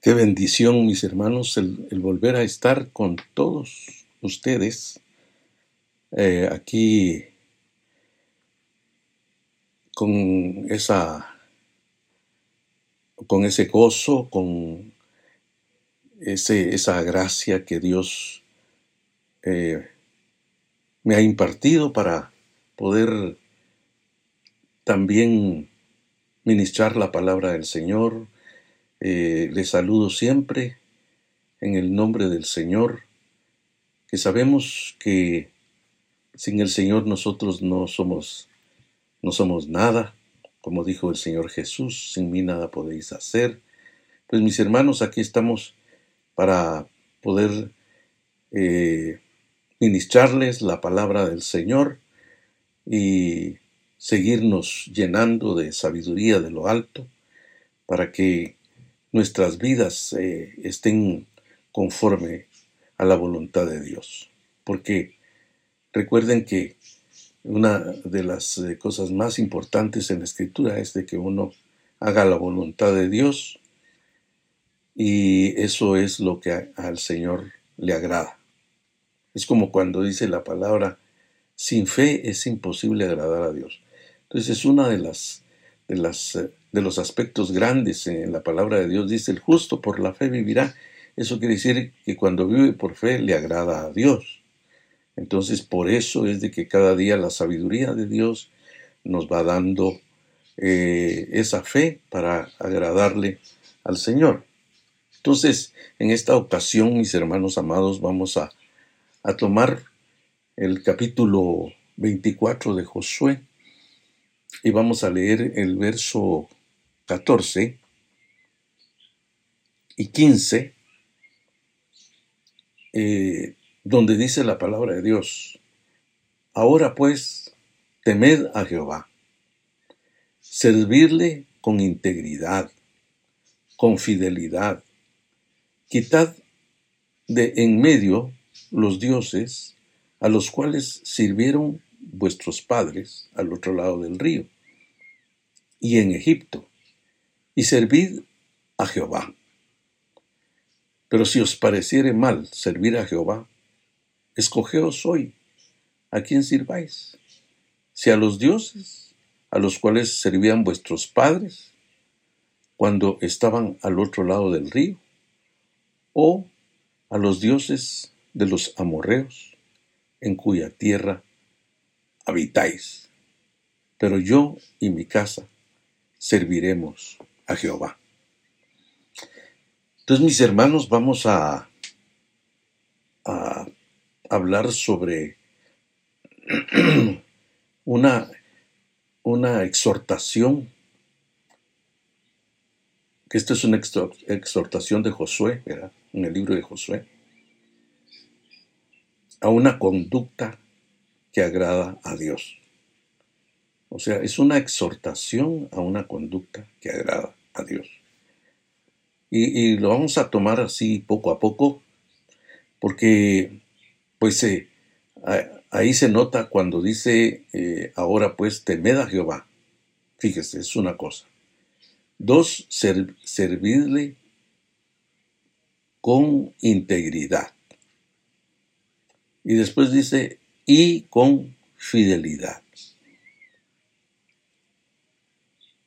Qué bendición, mis hermanos, el, volver a estar con todos ustedes eh, aquí con esa con ese gozo, con ese, esa gracia que Dios eh, me ha impartido para poder también ministrar la palabra del Señor. Eh, les saludo siempre en el nombre del Señor, que sabemos que sin el Señor nosotros no somos, no somos nada, como dijo el Señor Jesús, sin mí nada podéis hacer. Pues mis hermanos, aquí estamos para poder eh, ministrarles la palabra del Señor y seguirnos llenando de sabiduría de lo alto para que nuestras vidas eh, estén conforme a la voluntad de Dios. Porque recuerden que una de las eh, cosas más importantes en la escritura es de que uno haga la voluntad de Dios y eso es lo que al Señor le agrada. Es como cuando dice la palabra, sin fe es imposible agradar a Dios. Entonces es una de las eh, de los aspectos grandes en la palabra de Dios dice el justo por la fe vivirá. Eso quiere decir que cuando vive por fe le agrada a Dios. Entonces por eso es de que cada día la sabiduría de Dios nos va dando eh, esa fe para agradarle al Señor. Entonces, en esta ocasión, mis hermanos amados, vamos a, a tomar el capítulo 24 de Josué y vamos a leer el verso 14 y 15 eh, donde dice la palabra de Dios, ahora pues, temed a Jehová, servirle con integridad, con fidelidad, quitad de en medio los dioses a los cuales sirvieron vuestros padres al otro lado del río y en Egipto, y servid a Jehová. Pero si os pareciere mal servir a Jehová, escogeos hoy a quién sirváis, si a los dioses a los cuales servían vuestros padres cuando estaban al otro lado del río, o a los dioses de los amorreos en cuya tierra habitáis. Pero yo y mi casa serviremos a Jehová. Entonces, mis hermanos, vamos a, hablar sobre una, una exhortación, que esta es una exhortación de Josué, en el libro de Josué, a una conducta que agrada a Dios. O sea, es una exhortación a una conducta que agrada a Dios. Y, lo vamos a tomar así poco a poco, porque pues eh, ahí se nota cuando dice, eh, ahora pues temed a Jehová. Fíjese, es una cosa. Dos, servirle con integridad. Y después dice, y con fidelidad.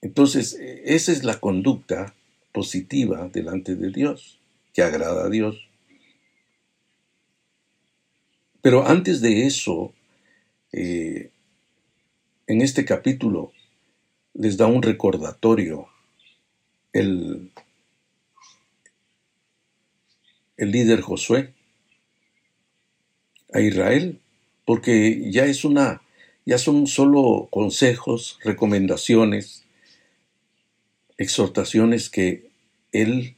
Entonces, esa es la conducta positiva delante de Dios, que agrada a Dios. Pero antes de eso, eh, en este capítulo les da un recordatorio el, el líder Josué a Israel, porque ya es una, ya son solo consejos, recomendaciones, exhortaciones que él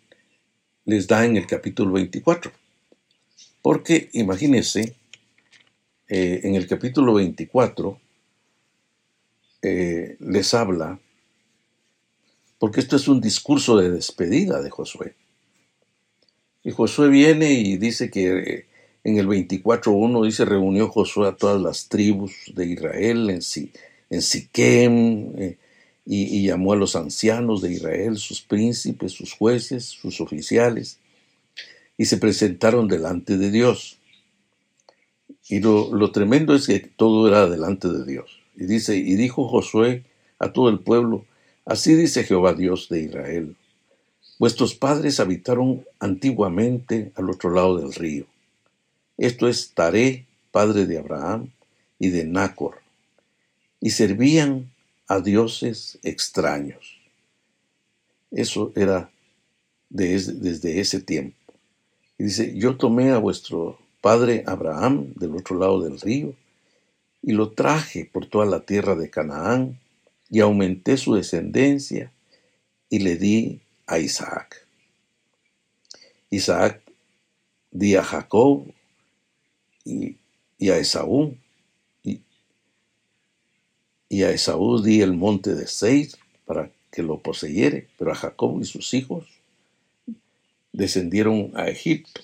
les da en el capítulo 24. Porque imagínense, eh, en el capítulo 24 eh, les habla, porque esto es un discurso de despedida de Josué. Y Josué viene y dice que eh, en el 24.1 dice, reunió Josué a todas las tribus de Israel en, Siquem, y, llamó a los ancianos de Israel, sus príncipes, sus jueces, sus oficiales, y se presentaron delante de Dios. Y lo, lo, tremendo es que todo era delante de Dios. Y dice, y dijo Josué a todo el pueblo, así dice Jehová Dios de Israel, vuestros padres habitaron antiguamente al otro lado del río. Esto es Taré, padre de Abraham y de Nácor, y servían a dioses extraños. Eso era desde ese tiempo. Y dice, yo tomé a vuestro padre Abraham del otro lado del río y lo traje por toda la tierra de Canaán y aumenté su descendencia y le di a Isaac. Isaac di a Jacob y, a Esaú y a Esaú di el monte de Seir para que lo poseyere, pero a Jacob y sus hijos descendieron a Egipto.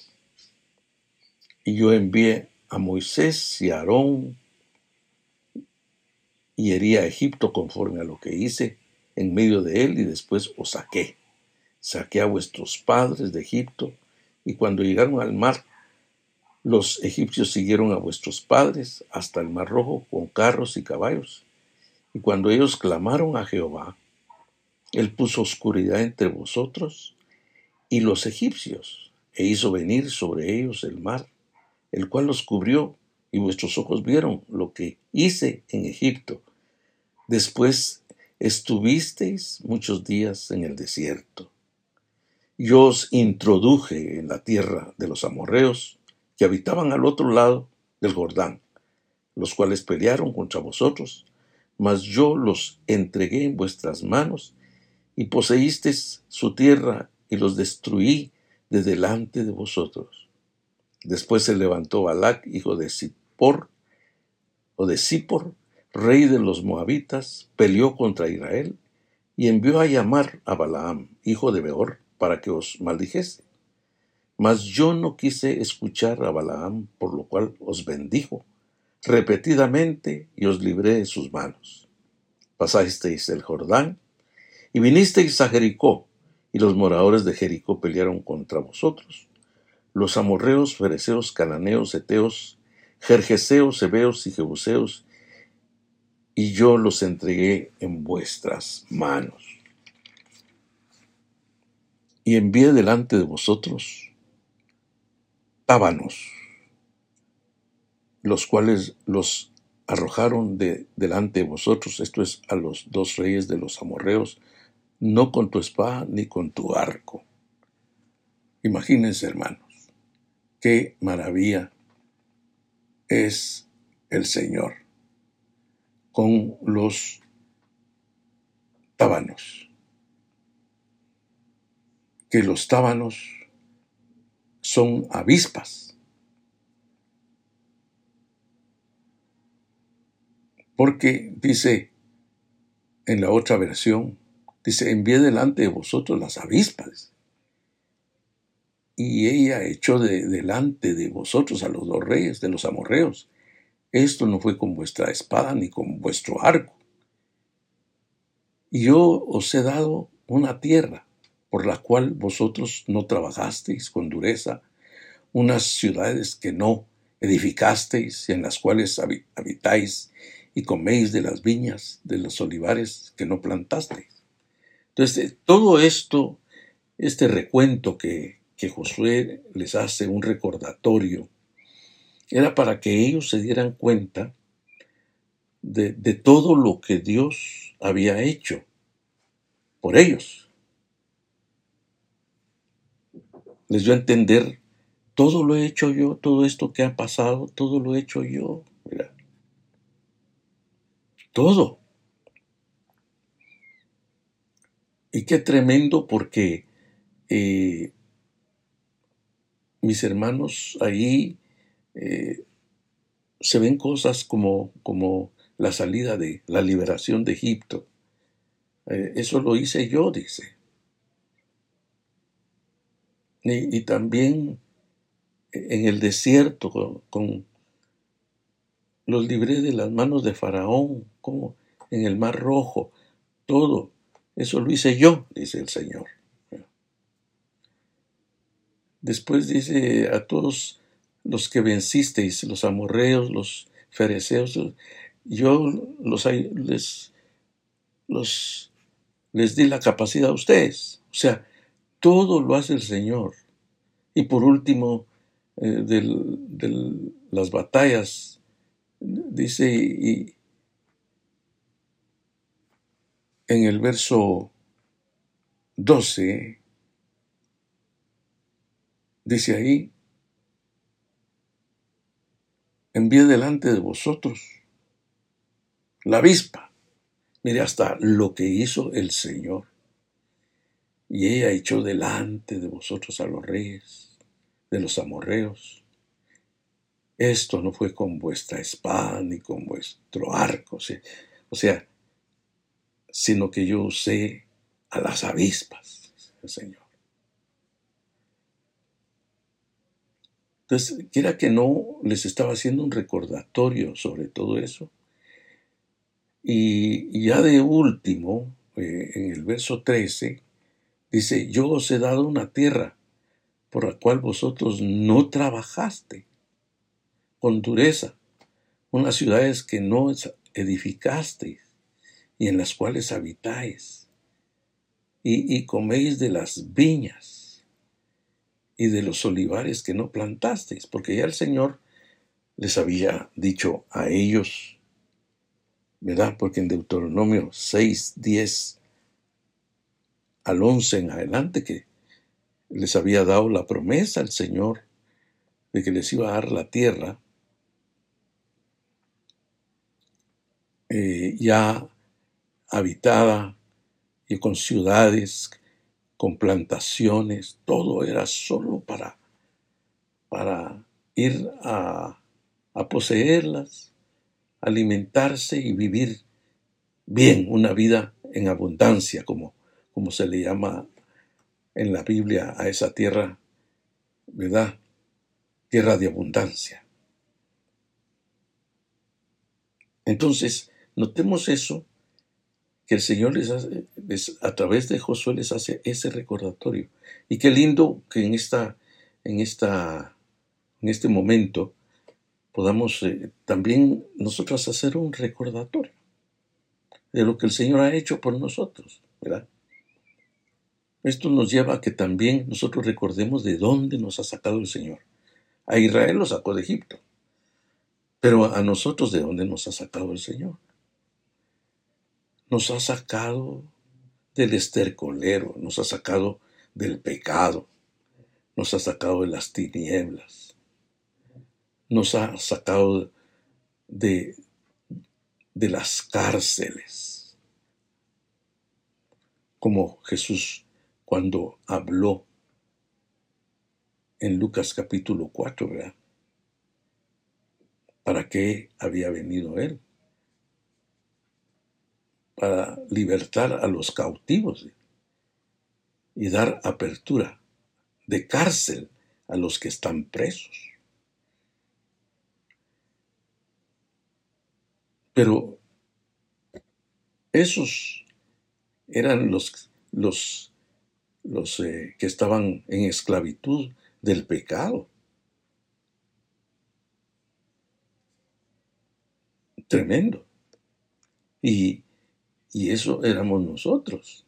Y yo envié a Moisés y a Aarón y herí a Egipto conforme a lo que hice en medio de él y después os saqué. Saqué a vuestros padres de Egipto y cuando llegaron al mar, los egipcios siguieron a vuestros padres hasta el mar rojo con carros y caballos y cuando ellos clamaron a Jehová, él puso oscuridad entre vosotros y los egipcios, e hizo venir sobre ellos el mar, el cual los cubrió, y vuestros ojos vieron lo que hice en Egipto. Después estuvisteis muchos días en el desierto. Yo os introduje en la tierra de los amorreos, que habitaban al otro lado del Jordán, los cuales pelearon contra vosotros mas yo los entregué en vuestras manos, y poseísteis su tierra, y los destruí de delante de vosotros. Después se levantó Balac, hijo de Zippor, o de Zippor, rey de los moabitas, peleó contra Israel, y envió a llamar a Balaam, hijo de Beor, para que os maldijese. Mas yo no quise escuchar a Balaam, por lo cual os bendijo, repetidamente y os libré de sus manos. Pasasteis el Jordán y vinisteis a Jericó, y los moradores de Jericó pelearon contra vosotros. Los amorreos, fereceos, cananeos, eteos, jerjeseos, hebeos y jebuseos, y yo los entregué en vuestras manos. Y envié delante de vosotros tábanos, los cuales los arrojaron de delante de vosotros, esto es a los dos reyes de los amorreos, no con tu espada ni con tu arco. Imagínense, hermanos, qué maravilla es el Señor con los tábanos. Que los tábanos son avispas Porque dice en la otra versión, dice, envié delante de vosotros las avispas. Y ella echó de, delante de vosotros a los dos reyes de los amorreos. Esto no fue con vuestra espada ni con vuestro arco. Y yo os he dado una tierra por la cual vosotros no trabajasteis con dureza, unas ciudades que no edificasteis en las cuales habitáis y coméis de las viñas, de los olivares que no plantasteis. Entonces, todo esto, este recuento que, que Josué les hace, un recordatorio, era para que ellos se dieran cuenta de, de todo lo que Dios había hecho por ellos. Les dio a entender, todo lo he hecho yo, todo esto que ha pasado, todo lo he hecho yo. Mira, todo. Y qué tremendo porque eh, mis hermanos ahí eh, se ven cosas como, como la salida de la liberación de Egipto. Eh, eso lo hice yo, dice. Y, también en el desierto con los libré de las manos de Faraón, como en el mar rojo. todo eso lo hice yo, dice el Señor. Después dice a todos los que vencisteis, los amorreos, los fereceos, yo los, les, les di la capacidad a ustedes. O sea, todo lo hace el Señor. Y por último, eh, de las batallas, dice, y, en el verso 12, dice ahí, envíe delante de vosotros la avispa. Mire hasta lo que hizo el Señor. Y ella echó delante de vosotros a los reyes, de los amorreos. Esto no fue con vuestra espada ni con vuestro arco. O sea, sino que yo usé a las avispas, el Señor. Entonces, quiera que no, les estaba haciendo un recordatorio sobre todo eso. Y, ya de último, eh, en el verso 13, dice, yo os he dado una tierra por la cual vosotros no trabajaste con dureza, unas ciudades que no edificasteis y en las cuales habitáis, y, coméis de las viñas y de los olivares que no plantasteis, porque ya el Señor les había dicho a ellos, ¿verdad? Porque en Deuteronomio 6, 10 al 11 en adelante, que les había dado la promesa al Señor de que les iba a dar la tierra, eh, ya habitada y con ciudades, con plantaciones, todo era solo para, para ir a, a poseerlas, alimentarse y vivir bien, una vida en abundancia, como, como se le llama en la Biblia a esa tierra, ¿verdad? Tierra de abundancia. Entonces, notemos eso que el Señor les hace, a través de Josué les hace ese recordatorio. Y qué lindo que en, esta, en, esta, en este momento podamos eh, también nosotros hacer un recordatorio de lo que el Señor ha hecho por nosotros, ¿verdad? Esto nos lleva a que también nosotros recordemos de dónde nos ha sacado el Señor. A Israel lo sacó de Egipto, pero a nosotros de dónde nos ha sacado el Señor nos ha sacado del estercolero, nos ha sacado del pecado, nos ha sacado de las tinieblas, nos ha sacado de, de las cárceles, como Jesús cuando habló en Lucas capítulo 4, ¿verdad? ¿Para qué había venido Él? para libertar a los cautivos y dar apertura de cárcel a los que están presos. Pero esos eran los, los, los eh, que estaban en esclavitud del pecado. Tremendo. Y y eso éramos nosotros.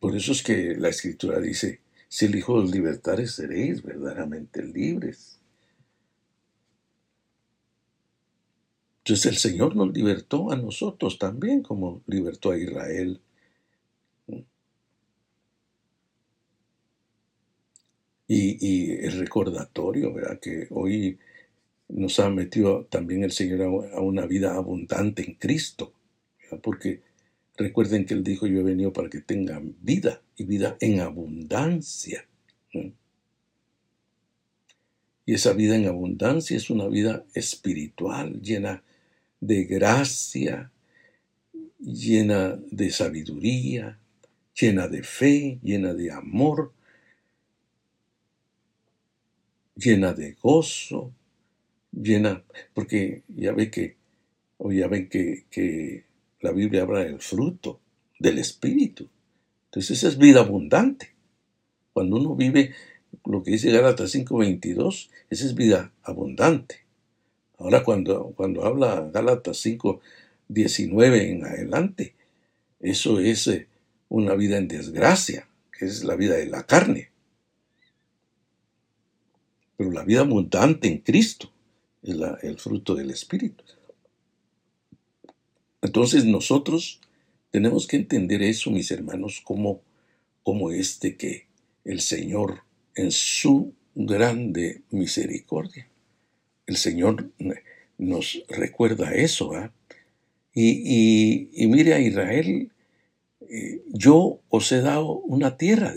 Por eso es que la escritura dice, si el Hijo libertares seréis verdaderamente libres. Entonces el Señor nos libertó a nosotros también, como libertó a Israel. Y, y el recordatorio, ¿verdad? Que hoy nos ha metido también el Señor a una vida abundante en Cristo. Porque recuerden que Él dijo, yo he venido para que tengan vida y vida en abundancia. Y esa vida en abundancia es una vida espiritual, llena de gracia, llena de sabiduría, llena de fe, llena de amor, llena de gozo, llena, porque ya ve que O ya ven que, que la Biblia habla del fruto del Espíritu. Entonces esa es vida abundante. Cuando uno vive lo que dice Gálatas 5:22, esa es vida abundante. Ahora cuando, cuando habla Gálatas 5:19 en adelante, eso es eh, una vida en desgracia, que es la vida de la carne. Pero la vida abundante en Cristo es el fruto del Espíritu. Entonces nosotros tenemos que entender eso, mis hermanos, como, como este que el Señor en su grande misericordia. El Señor nos recuerda eso. ¿ah? Y, mire a Israel, eh, yo os he dado una tierra,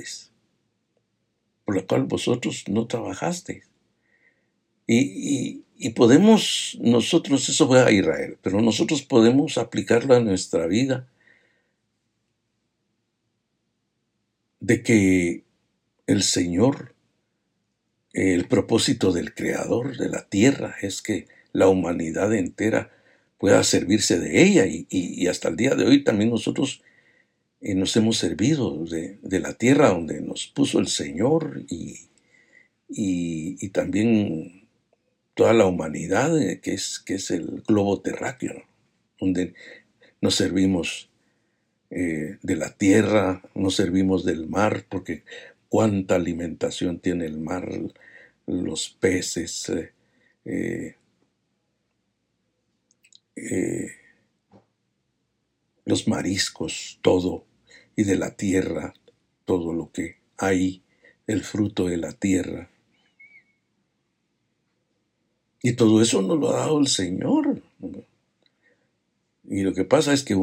por la cual vosotros no trabajasteis. Y, y, podemos, nosotros, eso fue a Israel, pero nosotros podemos aplicarlo a nuestra vida de que el Señor, el propósito del Creador de la tierra es que la humanidad entera pueda servirse de ella y, hasta el día de hoy también nosotros eh, nos hemos servido de, la tierra donde nos puso el Señor y, y también toda la humanidad eh, que es, que es el globo terráqueo, donde nos servimos eh, de la tierra, nos servimos del mar, porque cuánta alimentación tiene el mar, los peces, eh, eh, los mariscos, todo, y de la tierra, todo lo que hay, el fruto de la tierra. Y todo eso nos lo ha dado el Señor. Y lo que pasa es que,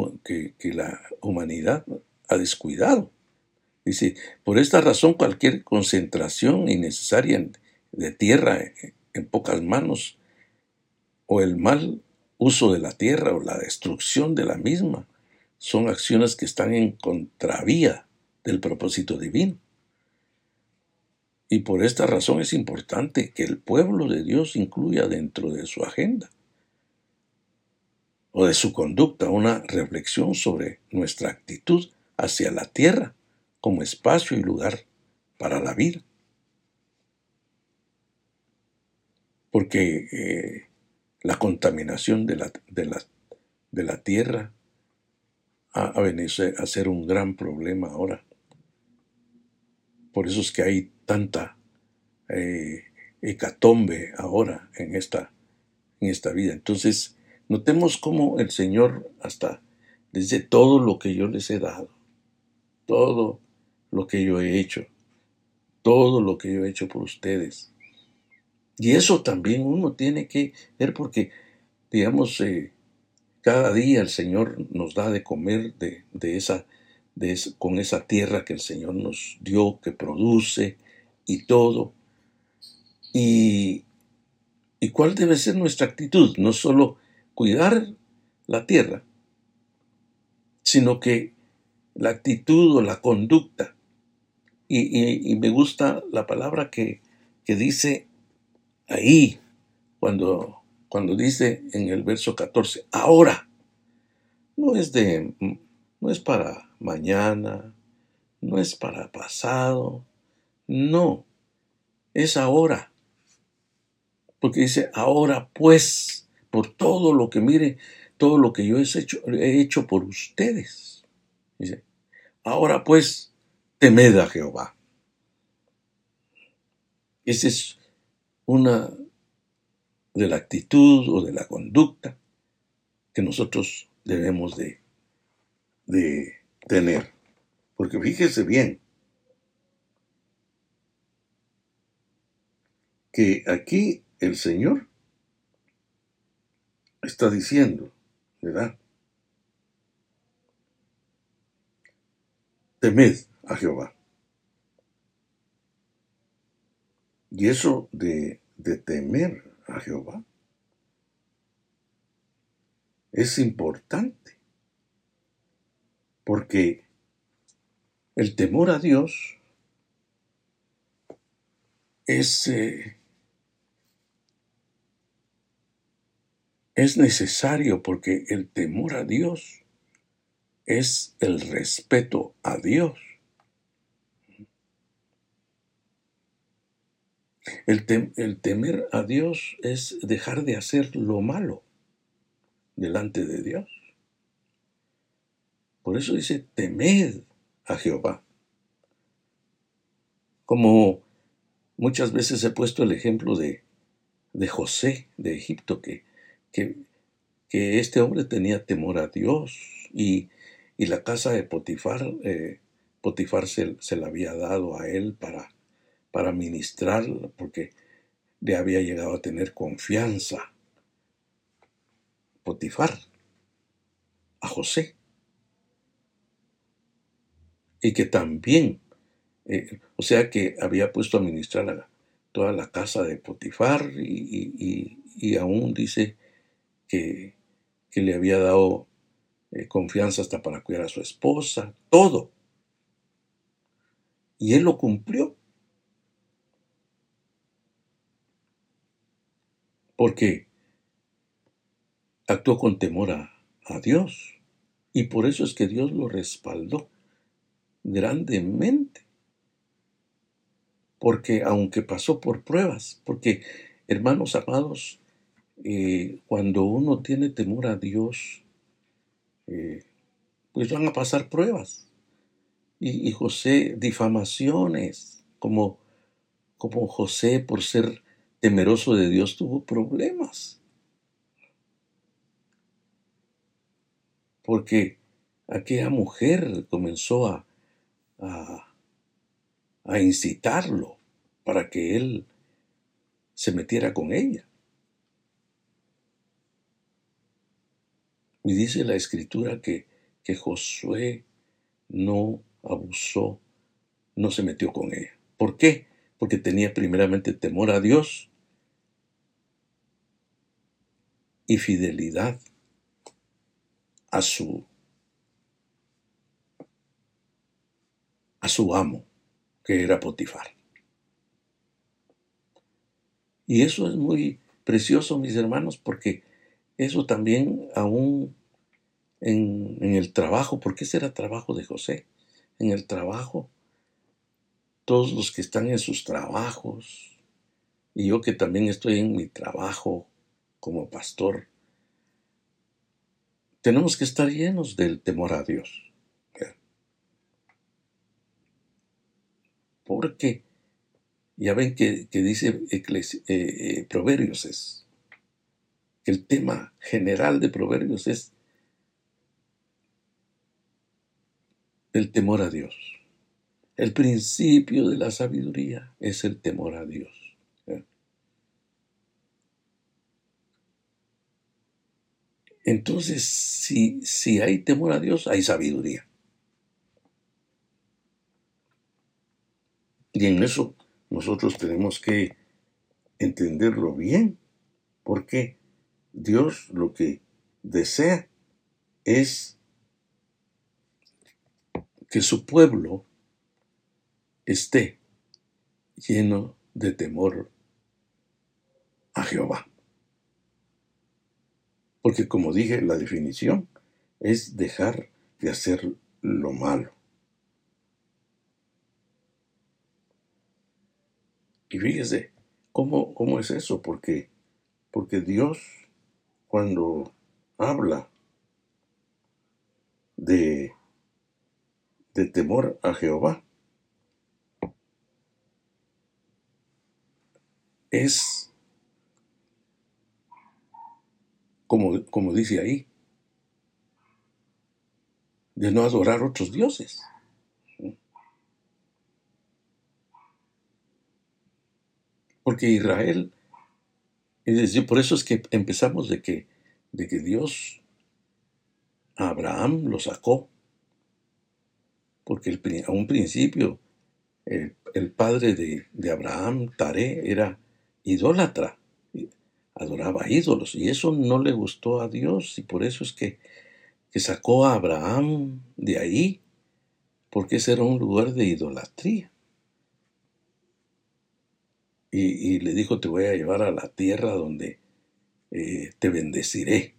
que la humanidad ha descuidado. Dice, por esta razón cualquier concentración innecesaria de tierra en pocas manos o el mal uso de la tierra o la destrucción de la misma son acciones que están en contravía del propósito divino. Y por esta razón es importante que el pueblo de Dios incluya dentro de su agenda o de su conducta una reflexión sobre nuestra actitud hacia la tierra como espacio y lugar para la vida. Porque eh, la contaminación de la, de la, de la tierra ha, venido a ser un gran problema ahora. Por eso es que hay tanta eh, hecatombe ahora en esta, en esta vida. Entonces, notemos cómo el Señor hasta desde todo lo que yo les he dado, todo lo que yo he hecho, todo lo que yo he hecho por ustedes. Y eso también uno tiene que ver porque, digamos, eh, cada día el Señor nos da de comer de, esa, de con esa tierra que el Señor nos dio, que produce y todo. Y, ¿Y cuál debe ser nuestra actitud? No solo cuidar la tierra, sino que la actitud o la conducta y, me gusta la palabra que, dice ahí, cuando, cuando dice en el verso 14, ahora. No es de, no es para mañana, no es para pasado, no, es ahora. Porque dice, ahora pues, por todo lo que mire, todo lo que yo he hecho, he hecho por ustedes. Dice, ahora pues, temed a Jehová. Esa es una de la actitud o de la conducta que nosotros debemos de, de tener. Porque fíjese bien que aquí el Señor está diciendo, ¿verdad? Temed a Jehová. Y eso de, de temer a Jehová es importante, porque el temor a Dios es, eh, es necesario porque el temor a Dios es el respeto a Dios. El, temer a Dios es dejar de hacer lo malo delante de Dios. Por eso dice, temed a Jehová. Como muchas veces he puesto el ejemplo de, de José de Egipto, que, que, que, este hombre tenía temor a Dios y, y la casa de Potifar, eh, Potifar se, se, la había dado a él para, para ministrar, porque le había llegado a tener confianza. Potifar a José. Y que también eh, o sea que había puesto a ministrar toda la casa de Potifar y, aún dice que, le había dado eh, confianza hasta para cuidar a su esposa, todo. Y él lo cumplió. Porque actuó con temor a, Dios. Y por eso es que Dios lo respaldó grandemente porque aunque pasó por pruebas, porque hermanos amados, eh, cuando uno tiene temor a Dios, eh, pues van a pasar pruebas. Y, José, difamaciones, como, como José por ser temeroso de Dios tuvo problemas. Porque aquella mujer comenzó a, a incitarlo para que él se metiera con ella. Y dice la escritura que, que Josué no abusó, no se metió con ella. ¿Por qué? Porque tenía primeramente temor a Dios y fidelidad a su a su amo que era Potifar. Y eso es muy precioso, mis hermanos, porque eso también aún en, en el trabajo, porque ese era trabajo de José, en el trabajo, todos los que están en sus trabajos, y yo que también estoy en mi trabajo como pastor, tenemos que estar llenos del temor a Dios. porque ya ven que, dice eh, eh, Proverbios es, que el tema general de Proverbios es el temor a Dios. El principio de la sabiduría es el temor a Dios. Entonces, si, si hay temor a Dios, hay sabiduría. Y en eso nosotros tenemos que entenderlo bien, porque Dios lo que desea es que su pueblo esté lleno de temor a Jehová. Porque como dije, la definición es dejar de hacer lo malo. Y fíjese, ¿cómo, cómo es eso? Porque, porque Dios, cuando habla de, de temor a Jehová, es, como, como dice ahí, de no adorar otros dioses. Porque Israel, y por eso es que empezamos de que, de que Dios a Abraham lo sacó. Porque el, a un principio el, padre de, Abraham, Taré, era idólatra, adoraba ídolos, y eso no le gustó a Dios, y por eso es que, que sacó a Abraham de ahí, porque ese era un lugar de idolatría y, le dijo, te voy a llevar a la tierra donde, eh, te bendeciré.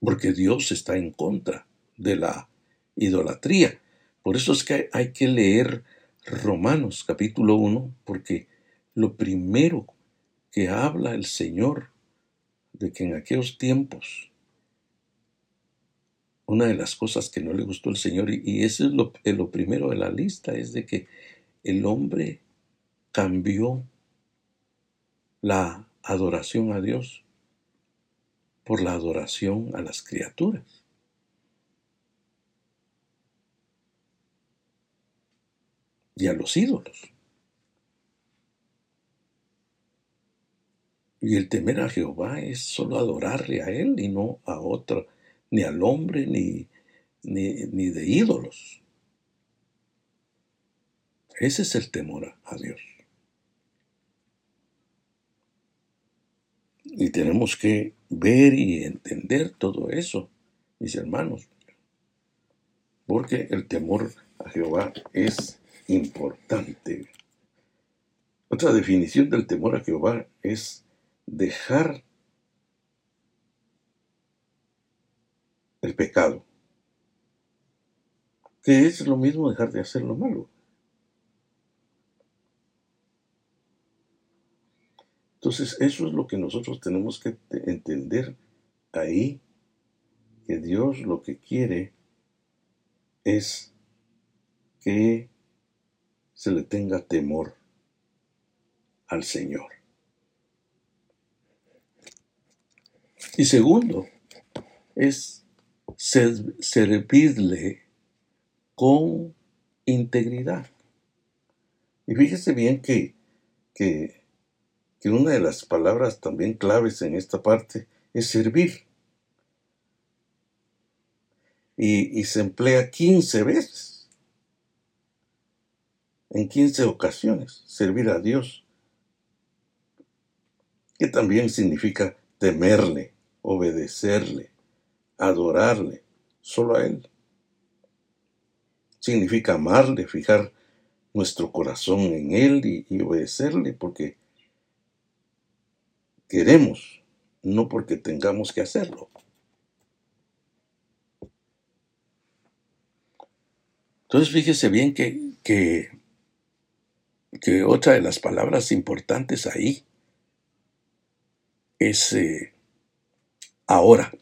Porque Dios está en contra de la idolatría. Por eso es que hay que leer Romanos capítulo 1, porque lo primero que habla el Señor de que en aquellos tiempos una de las cosas que no le gustó al Señor, y eso es lo, lo primero de la lista, es de que el hombre cambió la adoración a Dios por la adoración a las criaturas. y a los ídolos. Y el temer a Jehová es solo adorarle a Él y no a otro, ni al hombre, ni, ni, ni de ídolos. Ese es el temor a Dios. Y tenemos que ver y entender todo eso, mis hermanos. Porque el temor a Jehová es importante. Otra definición del temor a Jehová es dejar el pecado, que es lo mismo dejar de hacer lo malo. Entonces, eso es lo que nosotros tenemos que entender ahí, que Dios lo que quiere es que se le tenga temor al Señor. Y segundo, es servirle con integridad. Y fíjese bien que, que que una de las palabras también claves en esta parte es servir. Y, se emplea 15 veces, en 15 ocasiones, servir a Dios, que también significa temerle, obedecerle, adorarle, solo a Él. Significa amarle, fijar nuestro corazón en Él y, obedecerle, porque queremos, no porque tengamos que hacerlo. Entonces fíjese bien que, que, otra de las palabras importantes ahí es eh, ahora.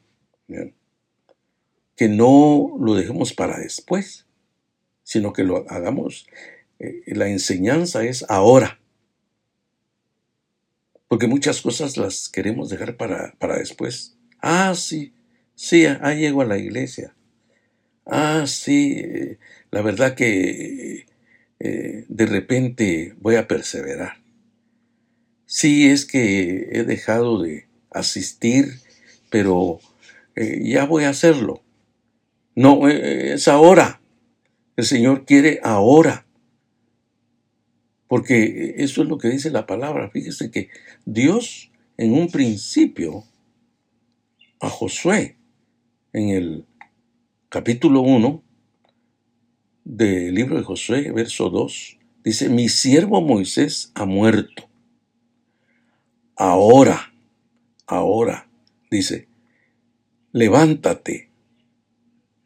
Que no lo dejemos para después, sino que lo hagamos. Eh, la enseñanza es ahora. Porque muchas cosas las queremos dejar para, para después. Ah, sí, sí, ahí llego a la iglesia. Ah, sí, la verdad que eh, de repente voy a perseverar. Sí, es que he dejado de asistir, pero eh, ya voy a hacerlo. No, eh, es ahora. El Señor quiere ahora. Porque eso es lo que dice la palabra. Fíjese que Dios en un principio a Josué en el capítulo 1 del libro de Josué, verso 2, dice, mi siervo Moisés ha muerto. Ahora, ahora, dice, levántate,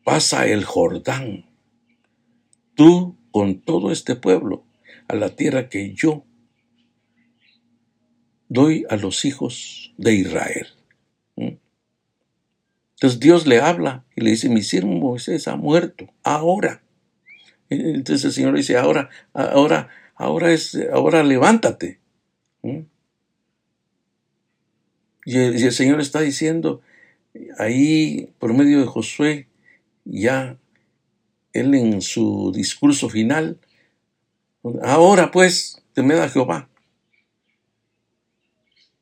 pasa el Jordán, tú con todo este pueblo a la tierra que yo doy a los hijos de Israel. ¿Mm? Entonces Dios le habla y le dice, mi siervo Moisés ha muerto, ahora. Entonces el Señor dice, ahora, ahora, ahora es, ahora levántate. Y el Señor está diciendo, ahí por medio de Josué, ya él en su discurso final, Ahora pues, temed a Jehová.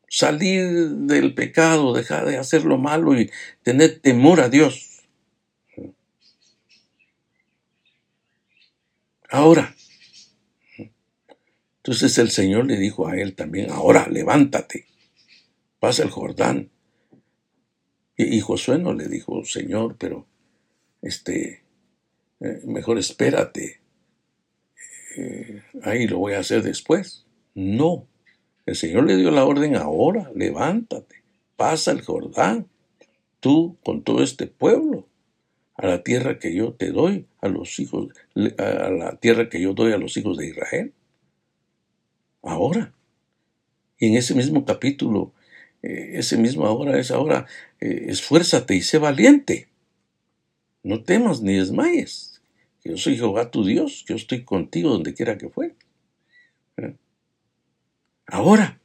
Salir del pecado, dejar de hacer lo malo y tener temor a Dios. Ahora. Entonces el Señor le dijo a él también, ahora levántate, pasa el Jordán. Y, Josué no le dijo, Señor, pero este, eh, mejor espérate, ahí lo voy a hacer después. No, El Señor le dio la orden ahora, levántate, pasa el Jordán, tú con todo este pueblo, a la tierra que yo te doy a los hijos, a la tierra que yo doy a los hijos de Israel. Ahora. Y en ese mismo capítulo, eh, ese mismo ahora, es ahora, eh, esfuérzate y sé valiente. No temas ni desmayes. yo soy Jehová tu Dios, yo estoy contigo donde quiera que fuere. ¿Eh? Ahora.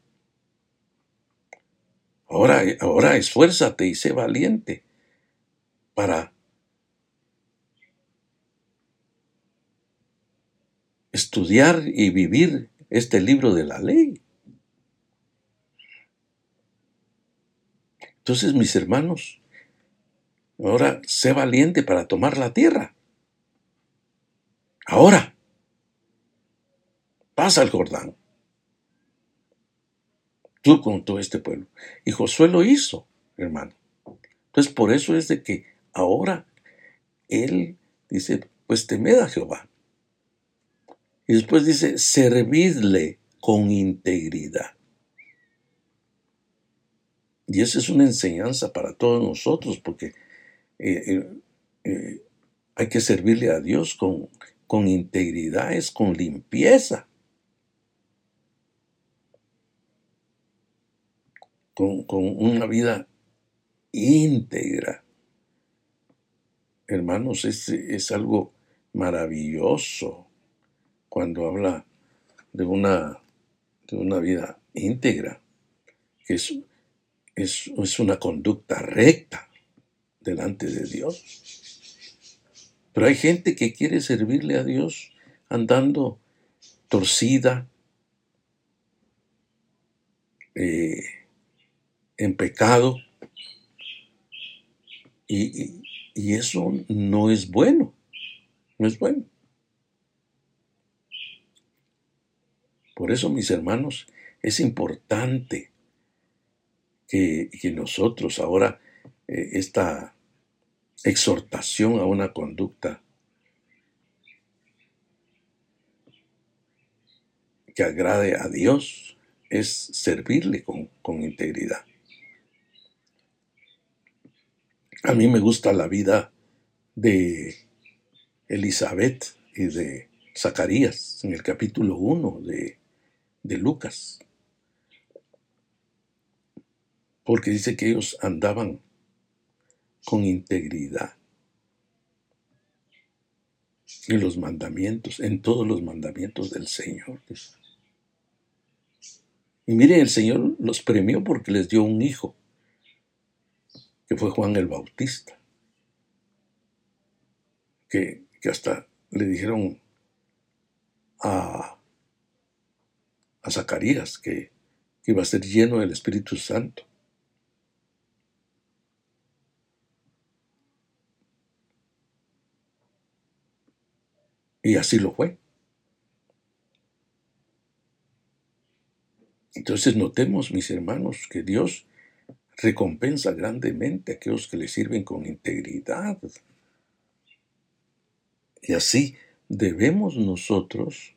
Ahora, ahora esfuérzate y sé valiente para estudiar y vivir este libro de la ley. Entonces, mis hermanos, ahora sé valiente para tomar la tierra. Ahora, pasa el Jordán. Tú con todo este pueblo. Y Josué lo hizo, hermano. Entonces, por eso es de que ahora él dice, pues temed a Jehová. Y después dice, servidle con integridad. Y esa es una enseñanza para todos nosotros, porque eh, eh, eh, hay que servirle a Dios con, con integridad, es con limpieza. Con, con una vida íntegra. Hermanos, es, es algo maravilloso cuando habla de una, de una vida íntegra, es, una conducta recta delante de Dios. Pero hay gente que quiere servirle a Dios andando torcida, eh, en pecado, y, y, eso no es bueno, no es bueno. Por eso, mis hermanos, es importante que, nosotros ahora eh, esta exhortación a una conducta que agrade a Dios es servirle con, con, integridad. A mí me gusta la vida de Elizabeth y de Zacarías en el capítulo 1 de, de Lucas porque dice que ellos andaban con integridad en los mandamientos, en todos los mandamientos del Señor. Y miren, el Señor los premió porque les dio un hijo, que fue Juan el Bautista, que, hasta le dijeron a, a Zacarías que iba a ser lleno del Espíritu Santo. Y así lo fue. Entonces notemos, mis hermanos, que Dios recompensa grandemente a aquellos que le sirven con integridad. Y así debemos nosotros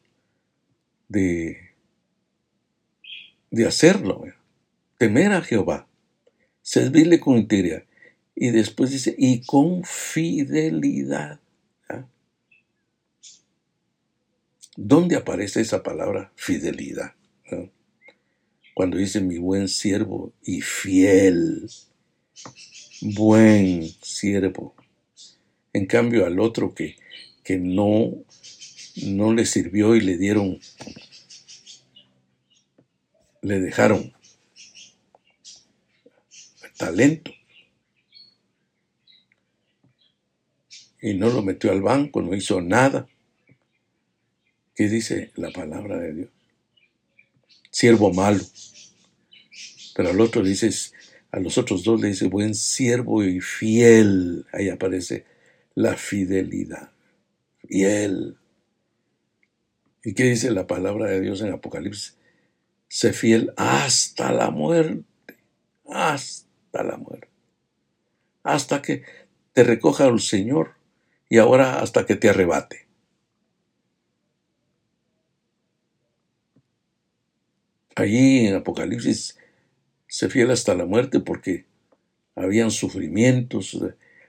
de, de hacerlo, temer a Jehová, servirle con integridad. Y después dice, y con fidelidad. ¿Dónde aparece esa palabra fidelidad? Cuando dice mi buen siervo y fiel, buen siervo. En cambio al otro que, que no, no le sirvió y le dieron, le dejaron talento. Y no lo metió al banco, no hizo nada. ¿Qué dice la palabra de Dios? Siervo malo. Pero al otro dice, a los otros dos le dice buen siervo y fiel. Ahí aparece la fidelidad. Fiel. ¿Y qué dice la palabra de Dios en Apocalipsis? Sé fiel hasta la muerte. Hasta la muerte. Hasta que te recoja el Señor y ahora hasta que te arrebate. Allí en Apocalipsis se fiel hasta la muerte porque habían sufrimientos,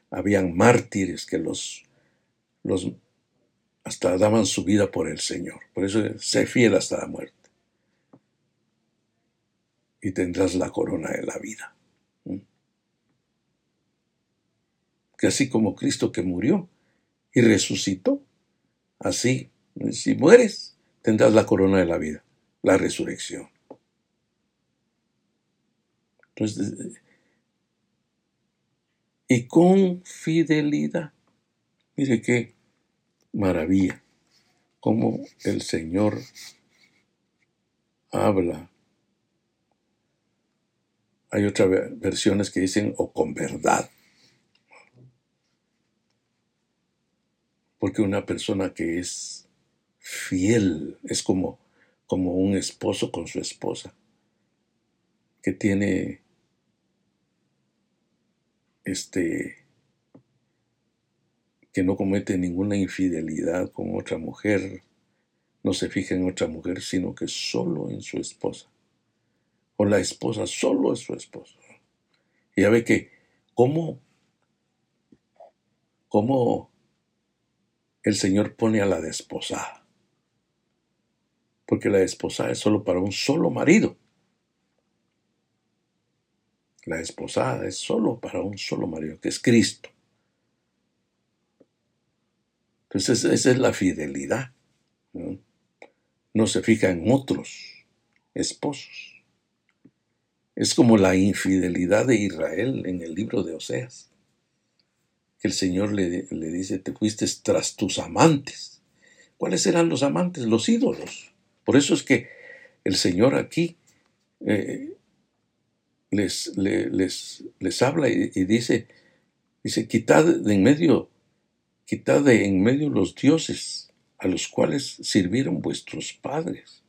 habían mártires que los, los hasta daban su vida por el Señor. Por eso sé fiel hasta la muerte. Y tendrás la corona de la vida. ¿Mm? Que así como Cristo que murió y resucitó, así, si mueres, tendrás la corona de la vida, la resurrección. Entonces, y con fidelidad. Mire qué maravilla, cómo el Señor habla. Hay otras versiones que dicen o con verdad. Porque una persona que es fiel es como, como un esposo con su esposa, que tiene este, que no comete ninguna infidelidad con otra mujer, no se fija en otra mujer, sino que solo en su esposa. O la esposa solo es su esposo. Y ya ve que cómo, cómo el Señor pone a la desposada. Porque la desposada es solo para un solo marido. La esposada es solo para un solo marido, que es Cristo. Entonces esa es la fidelidad. ¿no? se fija en otros esposos. Es como la infidelidad de Israel en el libro de Oseas. El Señor le, le dice, te fuiste tras tus amantes. ¿Cuáles eran los amantes? Los ídolos. Por eso es que el Señor aquí eh, les, les, les habla y, dice, dice, quitad de en medio, quitad de en medio los dioses a los cuales sirvieron vuestros padres,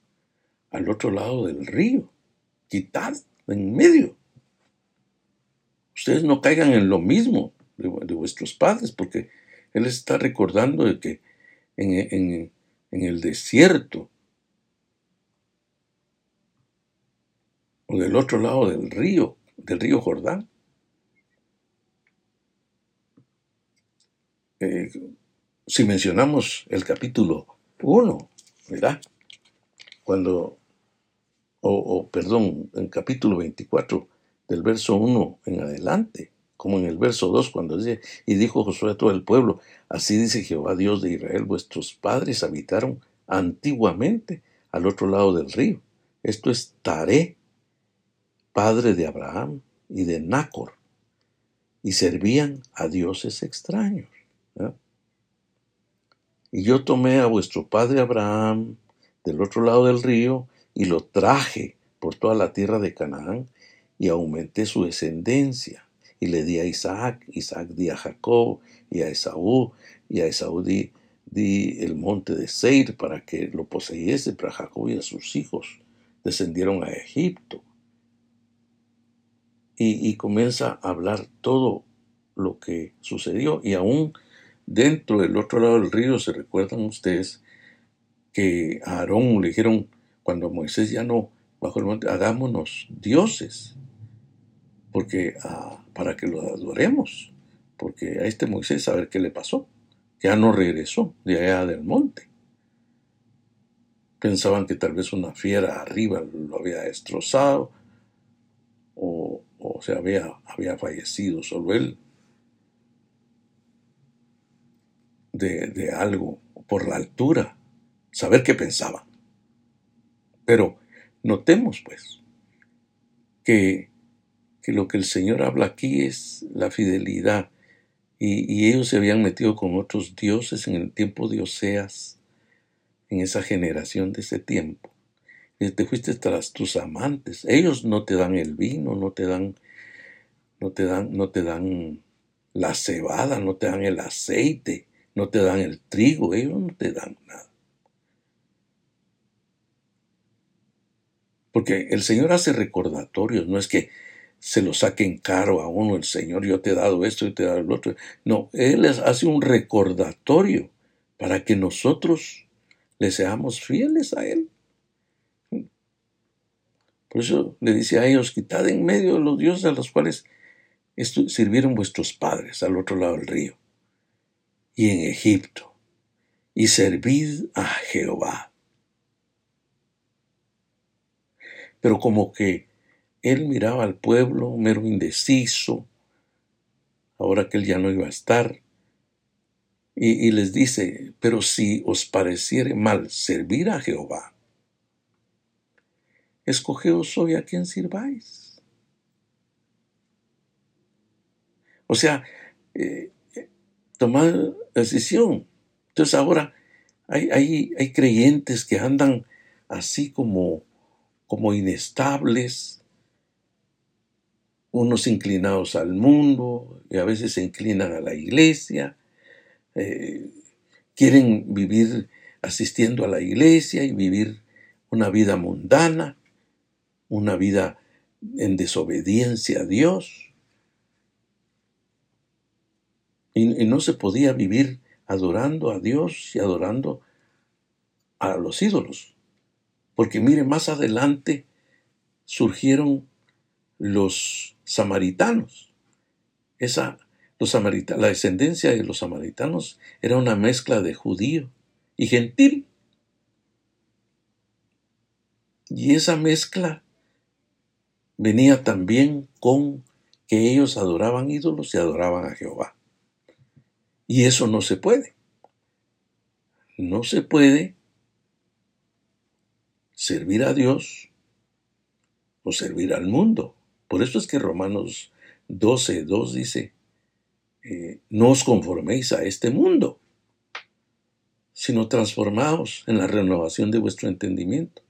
al otro lado del río, quitad de en medio. Ustedes no caigan en lo mismo de, vuestros padres, porque Él está recordando de que en, en, en el desierto o del otro lado del río, del río Jordán. Eh, si mencionamos el capítulo 1, ¿verdad? Cuando, o, perdón, el capítulo 24, del verso 1 en adelante, como en el verso 2, cuando dice, y dijo Josué a todo el pueblo, así dice Jehová Dios de Israel, vuestros padres habitaron antiguamente al otro lado del río. Esto es Taré, padre de Abraham y de Nácor, y servían a dioses extraños. Y yo tomé a vuestro padre Abraham del otro lado del río y lo traje por toda la tierra de Canaán y aumenté su descendencia. Y le di a Isaac, Isaac di a Jacob y a Esaú, y a Esaú di, di el monte de Seir para que lo poseyese, para Jacob y a sus hijos descendieron a Egipto y, comienza a hablar todo lo que sucedió. Y aún dentro del otro lado del río se recuerdan ustedes que a Aarón le dijeron cuando Moisés ya no bajo el monte hagámonos dioses porque ah, para que lo adoremos porque a este Moisés a ver qué le pasó ya no regresó de allá del monte pensaban que tal vez una fiera arriba lo había destrozado o sea, había, había fallecido solo él de, de algo por la altura, saber qué pensaba. Pero notemos pues que, que, lo que el Señor habla aquí es la fidelidad y, y, ellos se habían metido con otros dioses en el tiempo de Oseas, en esa generación de ese tiempo te fuiste tras tus amantes. Ellos no te dan el vino, no te dan, no te dan, no te dan la cebada, no te dan el aceite, no te dan el trigo, ellos no te dan nada. Porque el Señor hace recordatorios, no es que se lo saquen caro a uno, el Señor, yo te he dado esto y te he dado el otro. No, Él hace un recordatorio para que nosotros le seamos fieles a Él. Por eso le dice a ellos, quitad en medio de los dioses a los cuales sirvieron vuestros padres al otro lado del río y en Egipto, y servid a Jehová. Pero como que él miraba al pueblo mero indeciso, ahora que él ya no iba a estar, y, y les dice, pero si os pareciere mal servir a Jehová, escogeos hoy a quien sirváis. O sea, eh, tomar decisión. Entonces ahora hay, hay, hay, creyentes que andan así como, como inestables, unos inclinados al mundo y a veces se inclinan a la iglesia, eh, quieren vivir asistiendo a la iglesia y vivir una vida mundana, una vida en desobediencia a Dios. Y, no se podía vivir adorando a Dios y adorando a los ídolos. Porque mire, más adelante surgieron los samaritanos. Esa, los samaritanos, la descendencia de los samaritanos era una mezcla de judío y gentil. Y esa mezcla venía también con que ellos adoraban ídolos y adoraban a Jehová. Y eso no se puede. No se puede servir a Dios o servir al mundo. Por eso es que Romanos 12, 2 dice, eh, no os conforméis a este mundo, sino transformaos en la renovación de vuestro entendimiento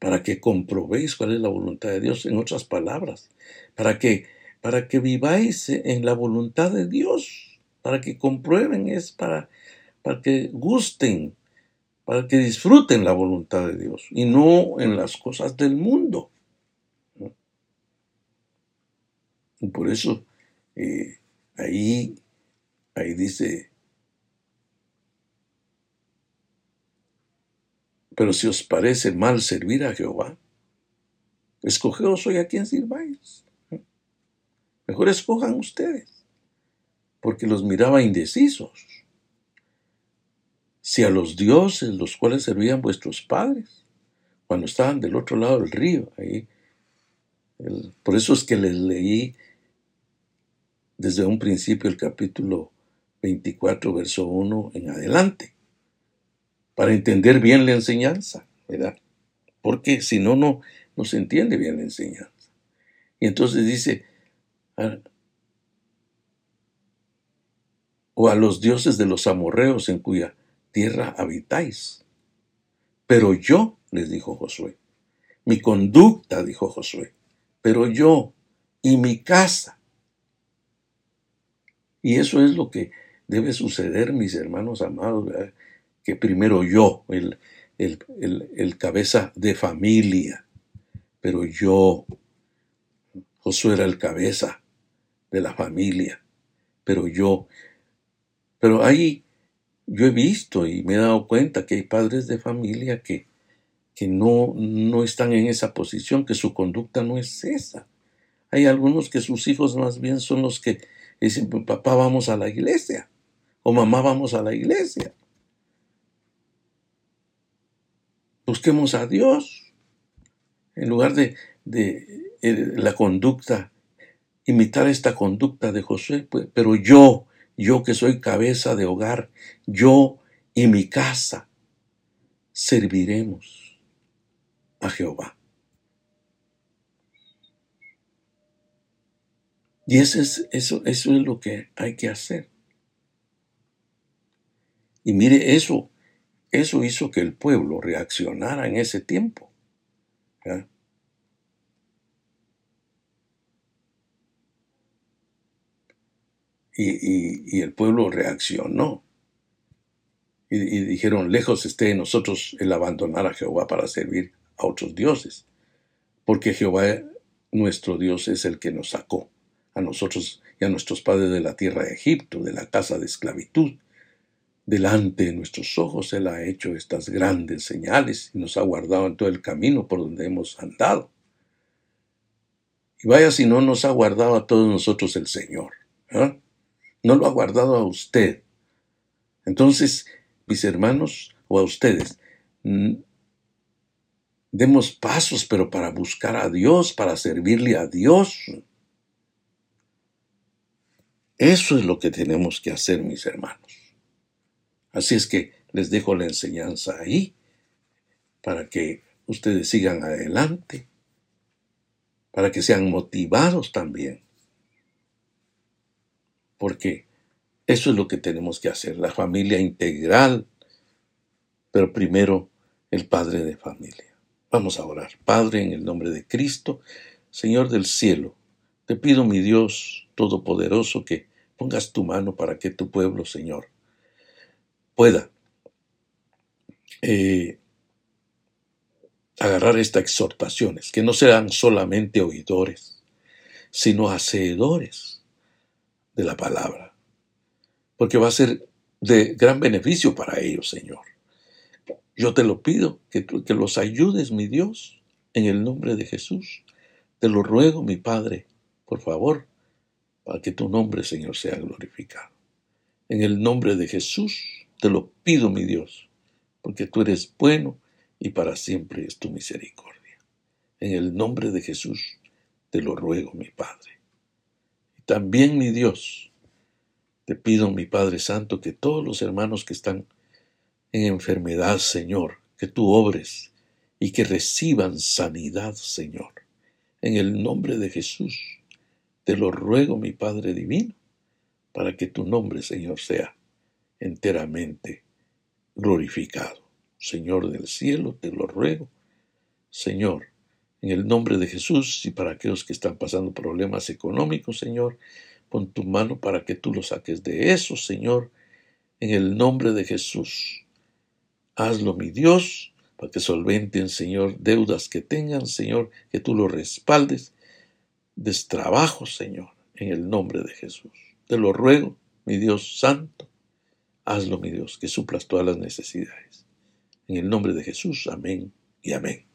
para que comprobéis cuál es la voluntad de Dios, en otras palabras, para que, para que viváis en la voluntad de Dios, para que comprueben, es para, para que gusten, para que disfruten la voluntad de Dios y no en las cosas del mundo. Y por eso eh, ahí, ahí dice Pero si os parece mal servir a Jehová, escogeos hoy a quien sirváis. Mejor escojan ustedes, porque los miraba indecisos. Si a los dioses los cuales servían vuestros padres, cuando estaban del otro lado del río, ahí, por eso es que les leí desde un principio el capítulo 24, verso 1 en adelante para entender bien la enseñanza, ¿verdad? Porque si no, no, no se entiende bien la enseñanza. Y entonces dice, ah, o a los dioses de los amorreos en cuya tierra habitáis. Pero yo, les dijo Josué, mi conducta, dijo Josué, pero yo y mi casa. Y eso es lo que debe suceder, mis hermanos amados, ¿verdad? que primero yo, el, el, cabeza de familia, pero yo, Josué era el cabeza de la familia, pero yo, pero ahí yo he visto y me he dado cuenta que hay padres de familia que, que no, no están en esa posición, que su conducta no es esa. Hay algunos que sus hijos más bien son los que dicen, papá vamos a la iglesia o mamá vamos a la iglesia. Busquemos a Dios en lugar de, de, eh, la conducta, imitar esta conducta de Josué. Pues, pero yo, yo que soy cabeza de hogar, yo y mi casa serviremos a Jehová. Y eso es, eso, eso es lo que hay que hacer. Y mire, eso eso hizo que el pueblo reaccionara en ese tiempo. Y, el pueblo reaccionó. Y, dijeron, lejos esté de nosotros el abandonar a Jehová para servir a otros dioses. Porque Jehová nuestro Dios es el que nos sacó a nosotros y a nuestros padres de la tierra de Egipto, de la casa de esclavitud delante de nuestros ojos Él ha hecho estas grandes señales y nos ha guardado en todo el camino por donde hemos andado. Y vaya si no nos ha guardado a todos nosotros el Señor. ¿eh? No lo ha guardado a usted. Entonces, mis hermanos, o a ustedes, demos pasos, pero para buscar a Dios, para servirle a Dios. Eso es lo que tenemos que hacer, mis hermanos. Así es que les dejo la enseñanza ahí, para que ustedes sigan adelante, para que sean motivados también. Porque eso es lo que tenemos que hacer, la familia integral, pero primero el padre de familia. Vamos a orar. Padre, en el nombre de Cristo, Señor del cielo, te pido, mi Dios Todopoderoso, que pongas tu mano para que tu pueblo, Señor, pueda eh, agarrar estas exhortaciones, que no sean solamente oidores, sino hacedores de la palabra, porque va a ser de gran beneficio para ellos, Señor. Yo te lo pido, que, que los ayudes, mi Dios, en el nombre de Jesús. Te lo ruego, mi Padre, por favor, para que tu nombre, Señor, sea glorificado. En el nombre de Jesús te lo pido, mi Dios, porque tú eres bueno y para siempre es tu misericordia. En el nombre de Jesús te lo ruego, mi Padre. También, mi Dios, te pido, mi Padre Santo, que todos los hermanos que están en enfermedad, Señor, que tú obres y que reciban sanidad, Señor. En el nombre de Jesús, te lo ruego, mi Padre Divino, para que tu nombre, Señor, sea enteramente glorificado. Señor del cielo, te lo ruego. Señor, en el nombre de Jesús y para aquellos que están pasando problemas económicos, Señor, pon tu mano para que tú los saques de eso, Señor, en el nombre de Jesús. Hazlo, mi Dios, para que solventen, Señor, deudas que tengan, Señor, que tú lo respaldes. Destrabajo, Señor, en el nombre de Jesús. Te lo ruego, mi Dios santo. Hazlo, mi Dios, que suplas todas las necesidades. En el nombre de Jesús, amén y amén.